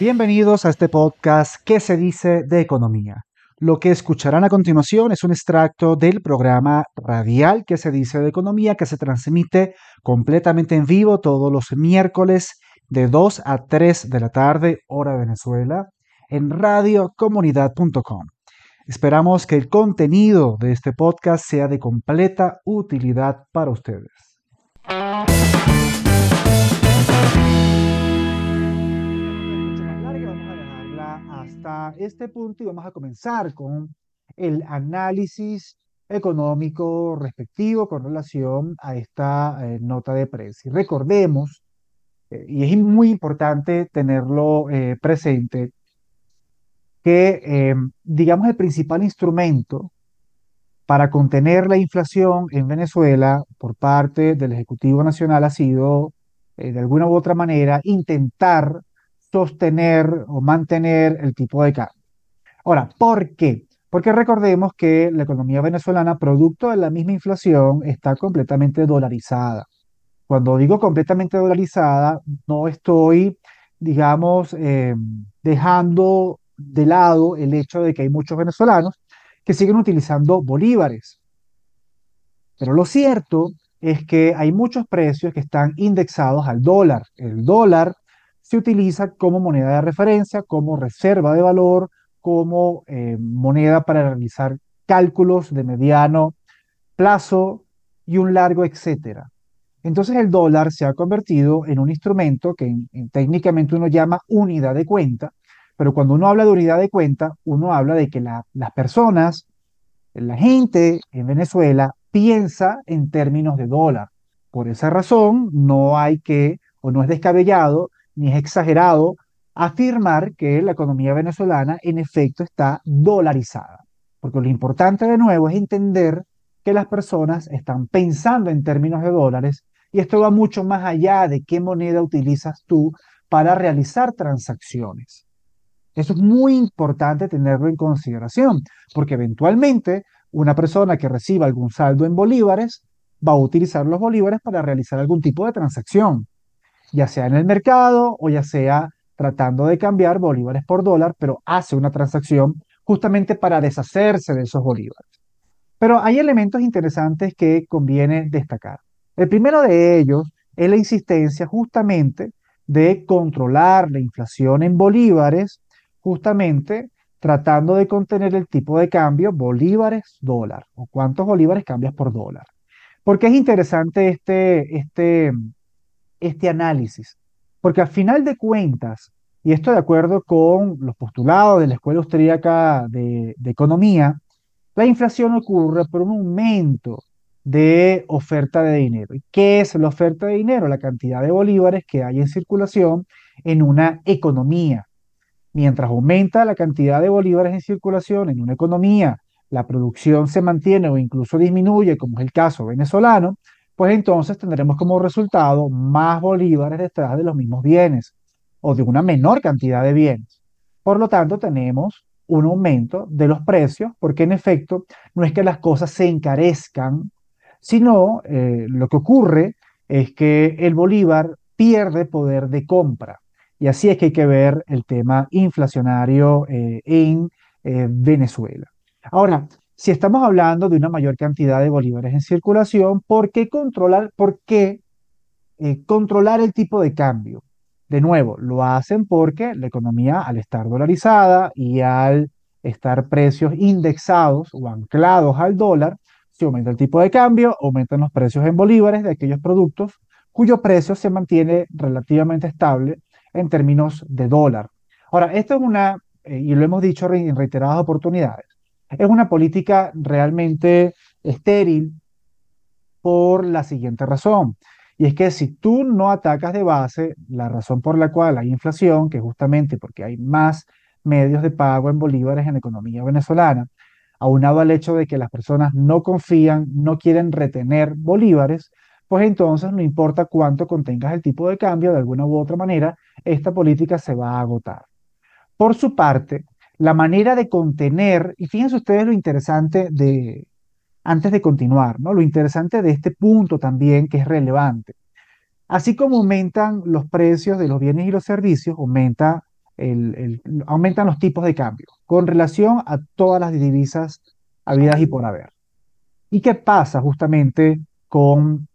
Bienvenidos a este podcast ¿Qué se dice de economía? Lo que escucharán a continuación es un extracto del programa radial ¿Qué se dice de economía? que se transmite completamente en vivo todos los miércoles de 2 a 3 de la tarde, hora Venezuela, en radiocomunidad.com. Esperamos que el contenido de este podcast sea de completa utilidad para ustedes. Este punto y vamos a comenzar con el análisis económico respectivo con relación a esta eh, nota de precio. Recordemos, eh, y es muy importante tenerlo eh, presente, que digamos el principal instrumento para contener la inflación en Venezuela por parte del Ejecutivo Nacional ha sido, de alguna u otra manera, intentar sostener o mantener el tipo de cambio. Ahora, ¿por qué? Porque recordemos que la economía venezolana, producto de la misma inflación, está completamente dolarizada. Cuando digo completamente dolarizada, no estoy, digamos, eh, dejando de lado el hecho de que hay muchos venezolanos que siguen utilizando bolívares. Pero lo cierto es que hay muchos precios que están indexados al dólar. El dólar se utiliza como moneda de referencia, como reserva de valor, como eh, moneda para realizar cálculos de mediano plazo y un largo, etcétera. Entonces el dólar se ha convertido en un instrumento que técnicamente uno llama unidad de cuenta, pero cuando uno habla de unidad de cuenta, uno habla de que las personas, la gente en Venezuela piensa en términos de dólar. Por esa razón, no hay que, o no es descabellado, ni es exagerado afirmar que la economía venezolana en efecto está dolarizada. Porque lo importante de nuevo es entender que las personas están pensando en términos de dólares y esto va mucho más allá de qué moneda utilizas tú para realizar transacciones. Eso es muy importante tenerlo en consideración, porque eventualmente una persona que reciba algún saldo en bolívares va a utilizar los bolívares para realizar algún tipo de transacción ya sea en el mercado o ya sea tratando de cambiar bolívares por dólar, pero hace una transacción justamente para deshacerse de esos bolívares. Pero hay elementos interesantes que conviene destacar. El primero de ellos es la insistencia justamente de controlar la inflación en bolívares, justamente tratando de contener el tipo de cambio bolívares-dólar, o cuántos bolívares cambias por dólar. Porque es interesante este, este, este análisis. Porque al final de cuentas, y esto de acuerdo con los postulados de la Escuela Austríaca de, de Economía, la inflación ocurre por un aumento de oferta de dinero. ¿Y qué es la oferta de dinero? La cantidad de bolívares que hay en circulación en una economía. Mientras aumenta la cantidad de bolívares en circulación en una economía, la producción se mantiene o incluso disminuye, como es el caso venezolano, pues entonces tendremos como resultado más bolívares detrás de los mismos bienes o de una menor cantidad de bienes. Por lo tanto, tenemos un aumento de los precios, porque en efecto no es que las cosas se encarezcan, sino eh, lo que ocurre es que el bolívar pierde poder de compra. Y así es que hay que ver el tema inflacionario eh, en eh, Venezuela. Ahora, si estamos hablando de una mayor cantidad de bolívares en circulación, ¿por qué eh, controlar el tipo de cambio? De nuevo, lo hacen porque la economía, al estar dolarizada y al estar precios indexados o anclados al dólar, si aumenta el tipo de cambio, aumentan los precios en bolívares de aquellos productos cuyo precio se mantiene relativamente estable en términos de dólar. Ahora, esto es una, eh, y lo hemos dicho en reiteradas oportunidades, es una política realmente estéril por la siguiente razón. Y es que si tú no atacas de base la razón por la cual hay inflación, que justamente porque hay más medios de pago en bolívares en la economía venezolana, aunado al hecho de que las personas no confían, no quieren retener bolívares, pues entonces no importa cuánto contengas el tipo de cambio, de alguna u otra manera, esta política se va a agotar. Por su parte, la manera de contener, y fíjense ustedes lo interesante de, antes de continuar, ¿no? Lo interesante de este punto también que es relevante. Así como aumentan los precios de los bienes y los servicios, aumenta aumentan los tipos de cambio con relación a todas las divisas habidas y por haber. ¿Y qué pasa justamente con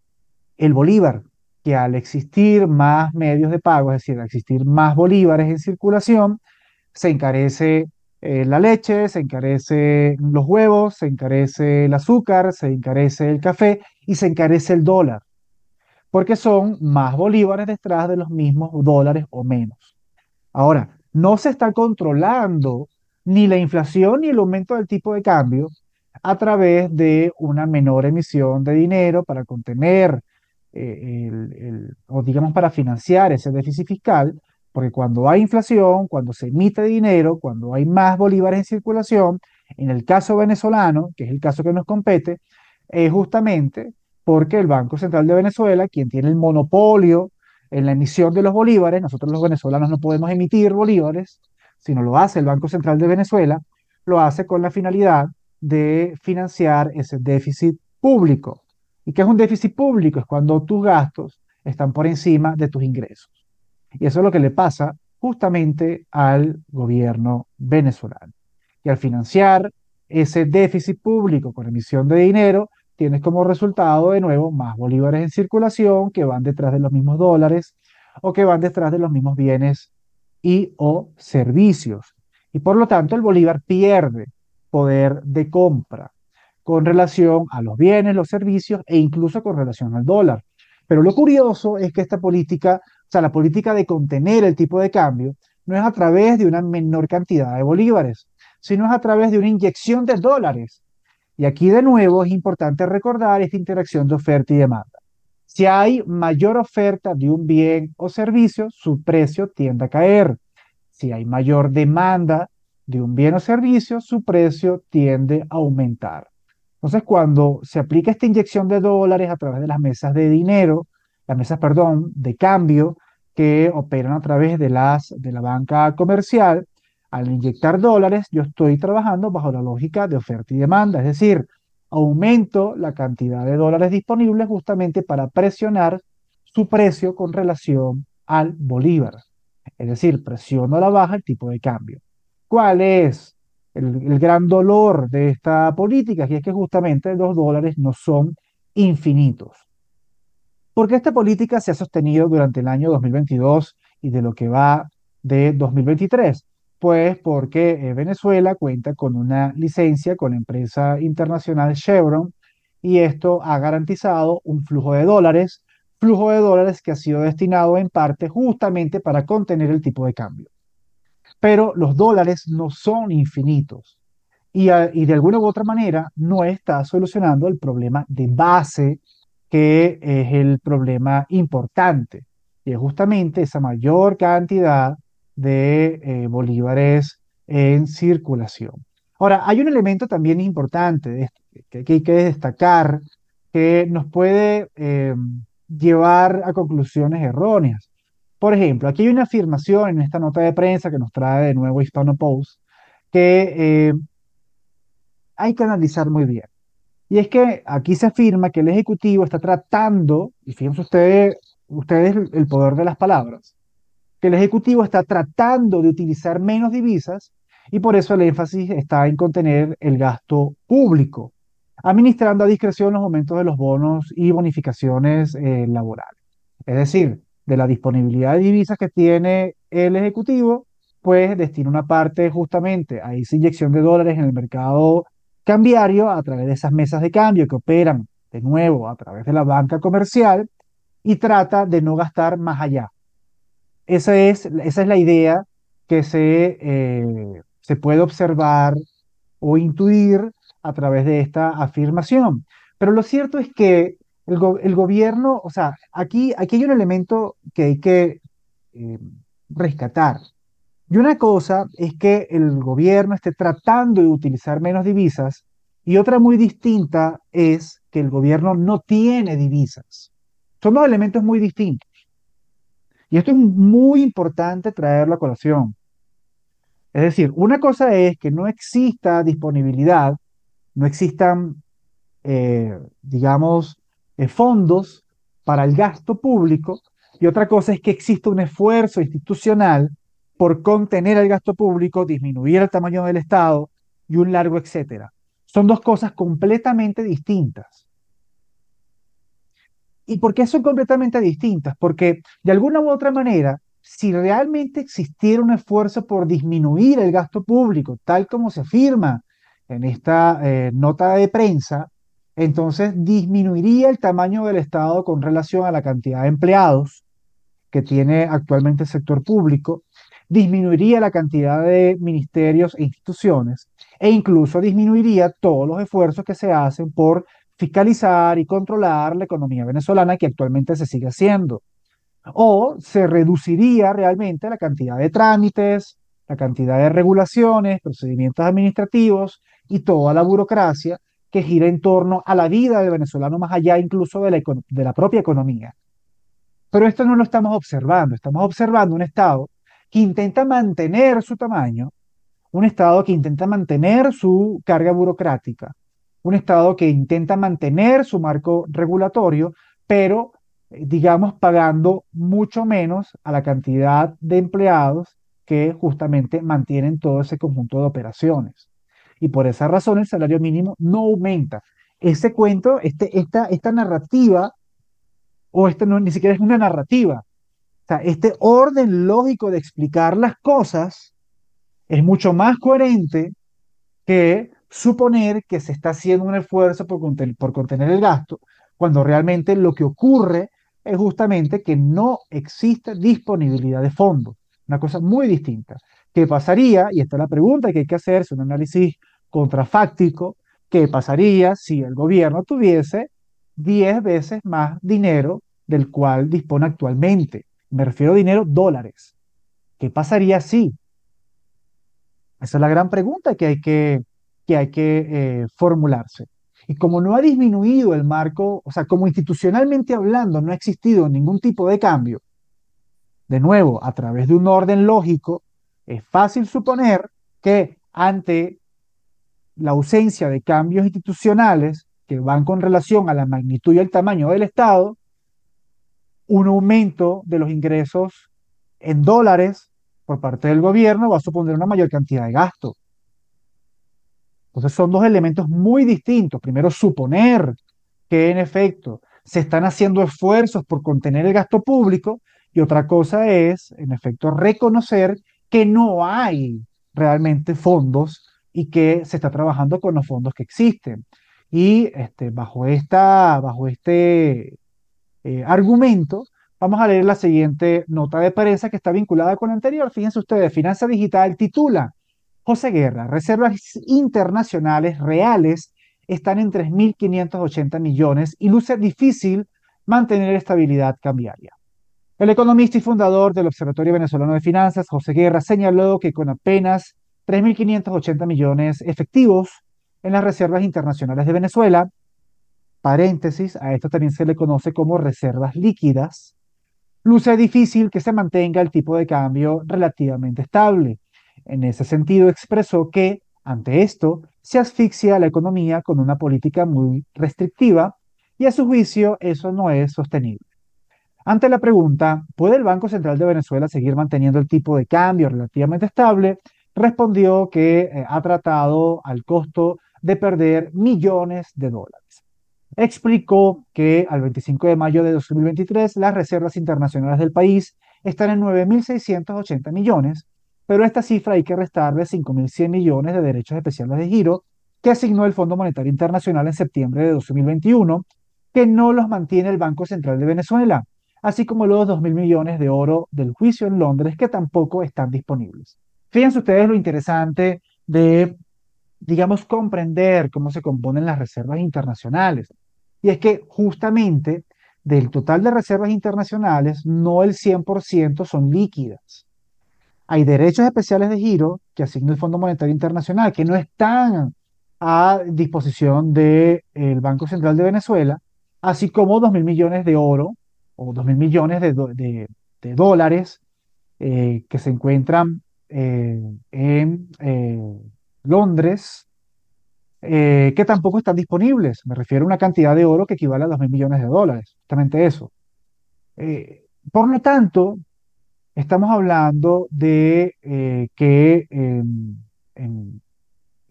el bolívar? Que al existir más medios de pago, es decir, al existir más bolívares en circulación, se encarece eh, la leche, se encarece los huevos, se encarece el azúcar, se encarece el café y se encarece el dólar, porque son más bolívares detrás de los mismos dólares o menos. Ahora, no se está controlando ni la inflación ni el aumento del tipo de cambio a través de una menor emisión de dinero para contener eh, o digamos para financiar ese déficit fiscal, porque cuando hay inflación, cuando se emite dinero, cuando hay más bolívares en circulación, en el caso venezolano, que es el caso que nos compete, es justamente porque el Banco Central de Venezuela, quien tiene el monopolio en la emisión de los bolívares, nosotros los venezolanos no podemos emitir bolívares, sino lo hace el Banco Central de Venezuela, lo hace con la finalidad de financiar ese déficit público. ¿Y qué es un déficit público? Es cuando tus gastos están por encima de tus ingresos. Y eso es lo que le pasa justamente al gobierno venezolano. Y al financiar ese déficit público con emisión de dinero, tienes como resultado de nuevo más bolívares en circulación que van detrás de los mismos dólares o que van detrás de los mismos bienes y o servicios. Y por lo tanto el bolívar pierde poder de compra con relación a los bienes, los servicios e incluso con relación al dólar. Pero lo curioso es que esta política sea, la política de contener el tipo de cambio no es a través de una menor cantidad de bolívares, sino es a través de una inyección de dólares. Y aquí de nuevo es importante recordar esta interacción de oferta y demanda. Si hay mayor oferta de un bien o servicio, su precio tiende a caer. Si hay mayor demanda de un bien o servicio, su precio tiende a aumentar. Entonces, cuando se aplica esta inyección de dólares a través de las mesas de dinero, las mesas, perdón, de cambio, que operan a través de, las, de la banca comercial, al inyectar dólares, yo estoy trabajando bajo la lógica de oferta y demanda, es decir, aumento la cantidad de dólares disponibles justamente para presionar su precio con relación al bolívar. Es decir, presiono a la baja el tipo de cambio. ¿Cuál es el, el gran dolor de esta política? Y es que justamente los dólares no son infinitos. Porque esta política se ha sostenido durante el año 2022 y de lo que va de 2023? Pues porque eh, Venezuela cuenta con una licencia con la empresa internacional Chevron y esto ha garantizado un flujo de dólares, flujo de dólares que ha sido destinado en parte justamente para contener el tipo de cambio. Pero los dólares no son infinitos y, y de alguna u otra manera no está solucionando el problema de base que es el problema importante, y es justamente esa mayor cantidad de eh, bolívares en circulación. Ahora, hay un elemento también importante que, hay que destacar que nos puede eh, llevar a conclusiones erróneas. Por ejemplo, aquí hay una afirmación en esta nota de prensa que nos trae de nuevo Hispano Post que eh, hay que analizar muy bien. Y es que aquí se afirma que el Ejecutivo está tratando, y fíjense ustedes, ustedes el poder de las palabras, que el Ejecutivo está tratando de utilizar menos divisas y por eso el énfasis está en contener el gasto público, administrando a discreción los aumentos de los bonos y bonificaciones eh, laborales. Es decir, de la disponibilidad de divisas que tiene el Ejecutivo, pues destina una parte justamente a esa inyección de dólares en el mercado cambiario a través de esas mesas de cambio que operan de nuevo a través de la banca comercial y trata de no gastar más allá. Esa es, esa es la idea que se, eh, se puede observar o intuir a través de esta afirmación. Pero lo cierto es que el, gobierno, o sea, aquí, aquí hay un elemento que hay que eh, rescatar. Y una cosa es que el gobierno esté tratando de utilizar menos divisas y otra muy distinta es que el gobierno no tiene divisas. Son dos elementos muy distintos. Y esto es muy importante traerlo a colación. Es decir, una cosa es que no exista disponibilidad, no existan, eh, digamos, eh, fondos para el gasto público, y otra cosa es que exista un esfuerzo institucional por contener el gasto público, disminuir el tamaño del Estado y un largo etcétera. Son dos cosas completamente distintas. ¿Y por qué son completamente distintas? Porque de alguna u otra manera, si realmente existiera un esfuerzo por disminuir el gasto público, tal como se afirma en esta eh, nota de prensa, entonces disminuiría el tamaño del Estado con relación a la cantidad de empleados que tiene actualmente el sector público, disminuiría la cantidad de ministerios e instituciones e incluso disminuiría todos los esfuerzos que se hacen por fiscalizar y controlar la economía venezolana que actualmente se sigue haciendo. O se reduciría realmente la cantidad de trámites, la cantidad de regulaciones, procedimientos administrativos y toda la burocracia que gira en torno a la vida del venezolano más allá incluso de la, de la propia economía. Pero esto no lo estamos observando, estamos observando un Estado que intenta mantener su tamaño, un Estado que intenta mantener su carga burocrática, un Estado que intenta mantener su marco regulatorio, pero, eh, digamos, pagando mucho menos a la cantidad de empleados que justamente mantienen todo ese conjunto de operaciones. Y por esa razón el salario mínimo no aumenta. Ese cuento, este, esta, esta narrativa, o esta no, ni siquiera es una narrativa, o sea, este orden lógico de explicar las cosas es mucho más coherente que suponer que se está haciendo un esfuerzo por, por contener el gasto, cuando realmente lo que ocurre es justamente que no existe disponibilidad de fondos. Una cosa muy distinta. ¿Qué pasaría? Y esta es la pregunta que hay que hacerse, un análisis contrafáctico. ¿Qué pasaría si el gobierno tuviese 10 veces más dinero del cual dispone actualmente? Me refiero a dinero dólares. ¿Qué pasaría si? Esa es la gran pregunta que hay que, que, hay que eh, formularse. Y como no ha disminuido el marco, o sea, como institucionalmente hablando no ha existido ningún tipo de cambio, de nuevo, a través de un orden lógico, es fácil suponer que ante la ausencia de cambios institucionales que van con relación a la magnitud y el tamaño del Estado, un aumento de los ingresos en dólares por parte del gobierno va a suponer una mayor cantidad de gasto. Entonces son dos elementos muy distintos. Primero, suponer que en efecto se están haciendo esfuerzos por contener el gasto público y otra cosa es, en efecto, reconocer que no hay realmente fondos y que se está trabajando con los fondos que existen. Y este, bajo, esta, bajo este eh, argumento, vamos a leer la siguiente nota de prensa que está vinculada con la anterior. Fíjense ustedes, Finanza Digital titula José Guerra, reservas internacionales reales están en 3.580 millones y luce difícil mantener estabilidad cambiaria. El economista y fundador del Observatorio Venezolano de Finanzas, José Guerra, señaló que con apenas 3.580 millones efectivos en las reservas internacionales de Venezuela, paréntesis, a esto también se le conoce como reservas líquidas, luce difícil que se mantenga el tipo de cambio relativamente estable. En ese sentido, expresó que, ante esto, se asfixia la economía con una política muy restrictiva y a su juicio eso no es sostenible. Ante la pregunta, ¿puede el Banco Central de Venezuela seguir manteniendo el tipo de cambio relativamente estable? Respondió que eh, ha tratado al costo de perder millones de dólares. Explicó que al 25 de mayo de 2023 las reservas internacionales del país están en 9.680 millones, pero esta cifra hay que restarle 5.100 millones de derechos especiales de giro que asignó el Fondo Monetario Internacional en septiembre de 2021, que no los mantiene el Banco Central de Venezuela, así como los 2.000 millones de oro del juicio en Londres que tampoco están disponibles. Fíjense ustedes lo interesante de, digamos, comprender cómo se componen las reservas internacionales. Y es que justamente del total de reservas internacionales, no el 100% son líquidas. Hay derechos especiales de giro que asigna el Fondo Monetario Internacional, que no están a disposición del Banco Central de Venezuela, así como 2.000 millones de oro o 2.000 millones de, de, dólares eh, que se encuentran eh, en eh, Londres, que tampoco están disponibles. Me refiero a una cantidad de oro que equivale a 2.000 millones de dólares, justamente eso. por lo tanto, estamos hablando de eh, que em,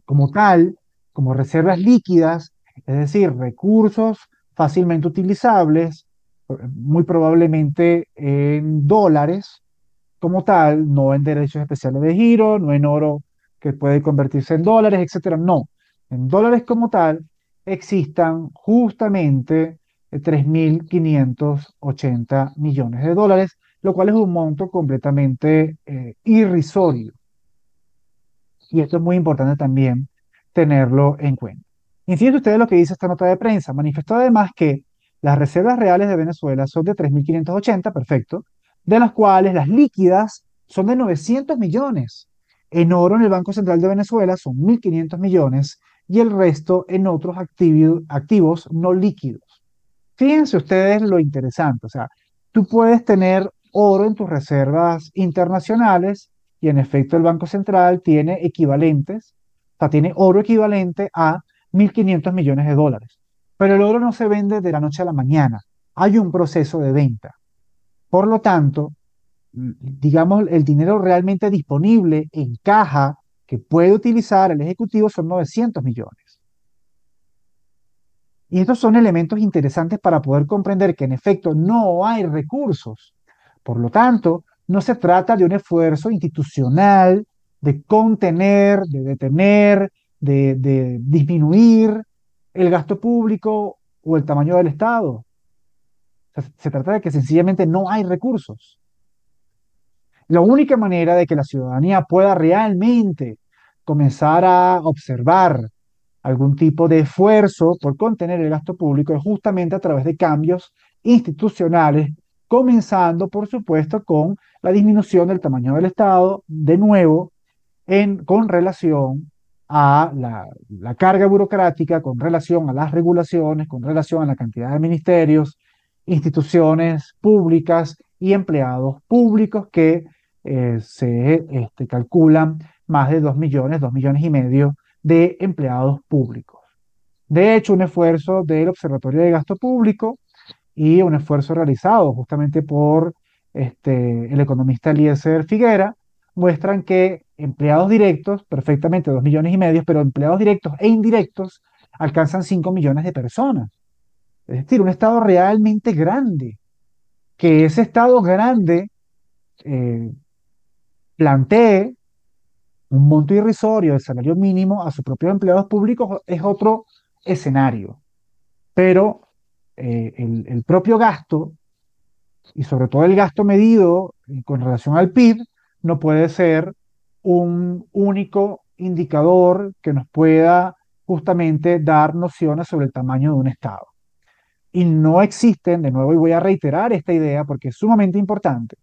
como tal, como reservas líquidas, es decir, recursos fácilmente utilizables, eh, muy probablemente en dólares, como tal, no en derechos especiales de giro, no en oro que puede convertirse en dólares, etcétera, no. En dólares como tal existan justamente eh, 3.580 millones de dólares, lo cual es un monto completamente eh, irrisorio. Y esto es muy importante también tenerlo en cuenta. Fíjense ustedes lo que dice esta nota de prensa. Manifestó además que las reservas reales de Venezuela son de 3.580, perfecto, de las cuales las líquidas son de 900 millones. En oro en el Banco Central de Venezuela son 1.500 millones y el resto en otros activos no líquidos. Fíjense ustedes lo interesante, o sea, tú puedes tener oro en tus reservas internacionales y en efecto el Banco Central tiene equivalentes, o sea, tiene oro equivalente a 1.500 millones de dólares. Pero el oro no se vende de la noche a la mañana, hay un proceso de venta. Por lo tanto, mm, digamos, el dinero realmente disponible en caja que puede utilizar el Ejecutivo son 900 millones. Y estos son elementos interesantes para poder comprender que en efecto no hay recursos. Por lo tanto, no se trata de un esfuerzo institucional de contener, de detener, de, de disminuir el gasto público o el tamaño del Estado. Se, se trata de que sencillamente no hay recursos. La única manera de que la ciudadanía pueda realmente comenzar a observar algún tipo de esfuerzo por contener el gasto público es justamente a través de cambios institucionales, comenzando, por supuesto, con la disminución del tamaño del Estado, de nuevo, en, con relación a la, carga burocrática, con relación a las regulaciones, con relación a la cantidad de ministerios, instituciones públicas y empleados públicos que eh, se este, calculan más de 2 millones, 2 millones y medio de empleados públicos. De hecho, un esfuerzo del Observatorio de Gasto Público y un esfuerzo realizado justamente por este, el economista Eliezer Figuera muestran que empleados directos, perfectamente 2 millones y medio, pero empleados directos e indirectos alcanzan 5 millones de personas. Es decir, un Estado realmente grande, que ese Estado grande eh, plantee un monto irrisorio de salario mínimo a sus propios empleados públicos es otro escenario. Pero eh, el, el, propio gasto, y sobre todo el gasto medido eh, con relación al PIB, no puede ser un único indicador que nos pueda justamente dar nociones sobre el tamaño de un Estado. Y no existen, de nuevo, y voy a reiterar esta idea porque es sumamente importante,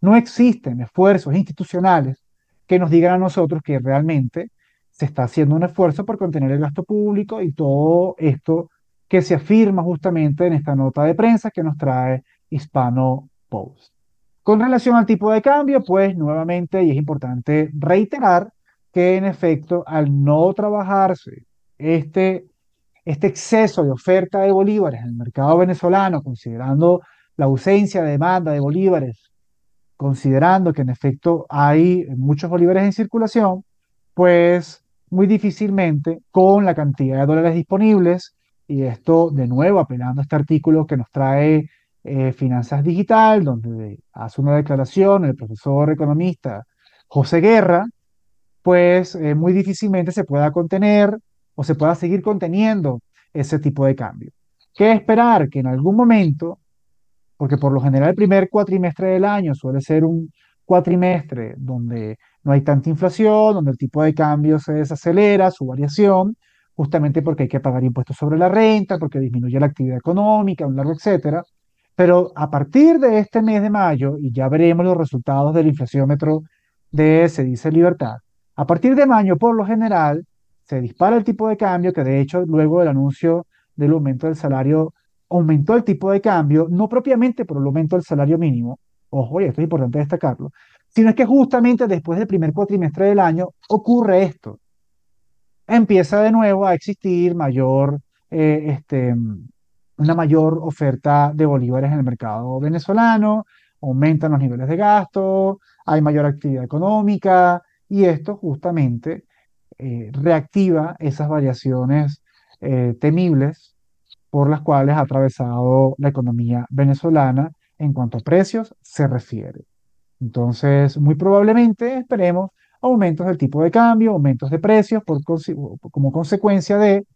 no existen esfuerzos institucionales que nos digan a nosotros que realmente se está haciendo un esfuerzo por contener el gasto público y todo esto que se afirma justamente en esta nota de prensa que nos trae Hispano Post. Con relación al tipo de cambio, pues nuevamente, y es importante reiterar que en efecto, al no trabajarse este, este exceso de oferta de bolívares en el mercado venezolano, considerando la ausencia de demanda de bolívares considerando que en efecto hay muchos bolívares en circulación, pues muy difícilmente con la cantidad de dólares disponibles, y esto de nuevo apelando a este artículo que nos trae eh, Finanzas Digital, donde hace una declaración el profesor economista José Guerra, pues eh, muy difícilmente se pueda contener o se pueda seguir conteniendo ese tipo de cambio. ¿Qué esperar? Que en algún momento porque por lo general el primer cuatrimestre del año suele ser un cuatrimestre donde no hay tanta inflación, donde el tipo de cambio se desacelera, su variación, justamente porque hay que pagar impuestos sobre la renta, porque disminuye la actividad económica, un largo etcétera. Pero a partir de este mes de mayo, y ya veremos los resultados del inflaciómetro de Se dice Libertad, a partir de mayo, por lo general, se dispara el tipo de cambio, que de hecho luego del anuncio del aumento del salario aumentó el tipo de cambio, no propiamente por el aumento del salario mínimo, ojo, y esto es importante destacarlo, sino es que justamente después del primer cuatrimestre del año ocurre esto. Empieza de nuevo a existir mayor, eh, este, una mayor oferta de bolívares en el mercado venezolano, aumentan los niveles de gasto, hay mayor actividad económica y esto justamente eh, reactiva esas variaciones eh, temibles por las cuales ha atravesado la economía venezolana en cuanto a precios se refiere. Entonces, muy probablemente esperemos aumentos del tipo de cambio, aumentos de precios por, como consecuencia de,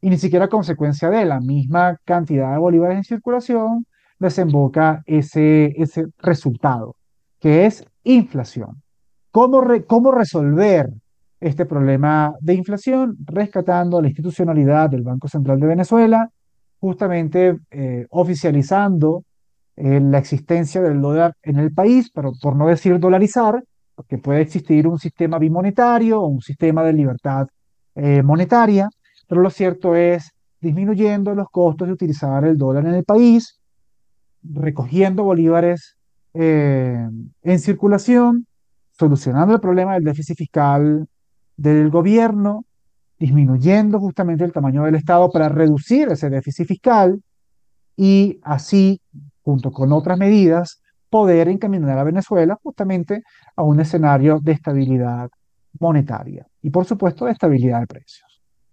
y ni siquiera consecuencia de la misma cantidad de bolívares en circulación, desemboca ese, ese resultado, que es inflación. ¿Cómo, ¿Cómo resolver este problema de inflación? Rescatando la institucionalidad del Banco Central de Venezuela, justamente eh, oficializando eh, la existencia del dólar en el país, pero por no decir dolarizar, porque puede existir un sistema bimonetario o un sistema de libertad eh, monetaria, pero lo cierto es disminuyendo los costos de utilizar el dólar en el país, recogiendo bolívares en circulación, solucionando el problema del déficit fiscal del gobierno, disminuyendo justamente el tamaño del Estado para reducir ese déficit fiscal y así, junto con otras medidas, poder encaminar a Venezuela justamente a un escenario de estabilidad monetaria y por supuesto de estabilidad de precios.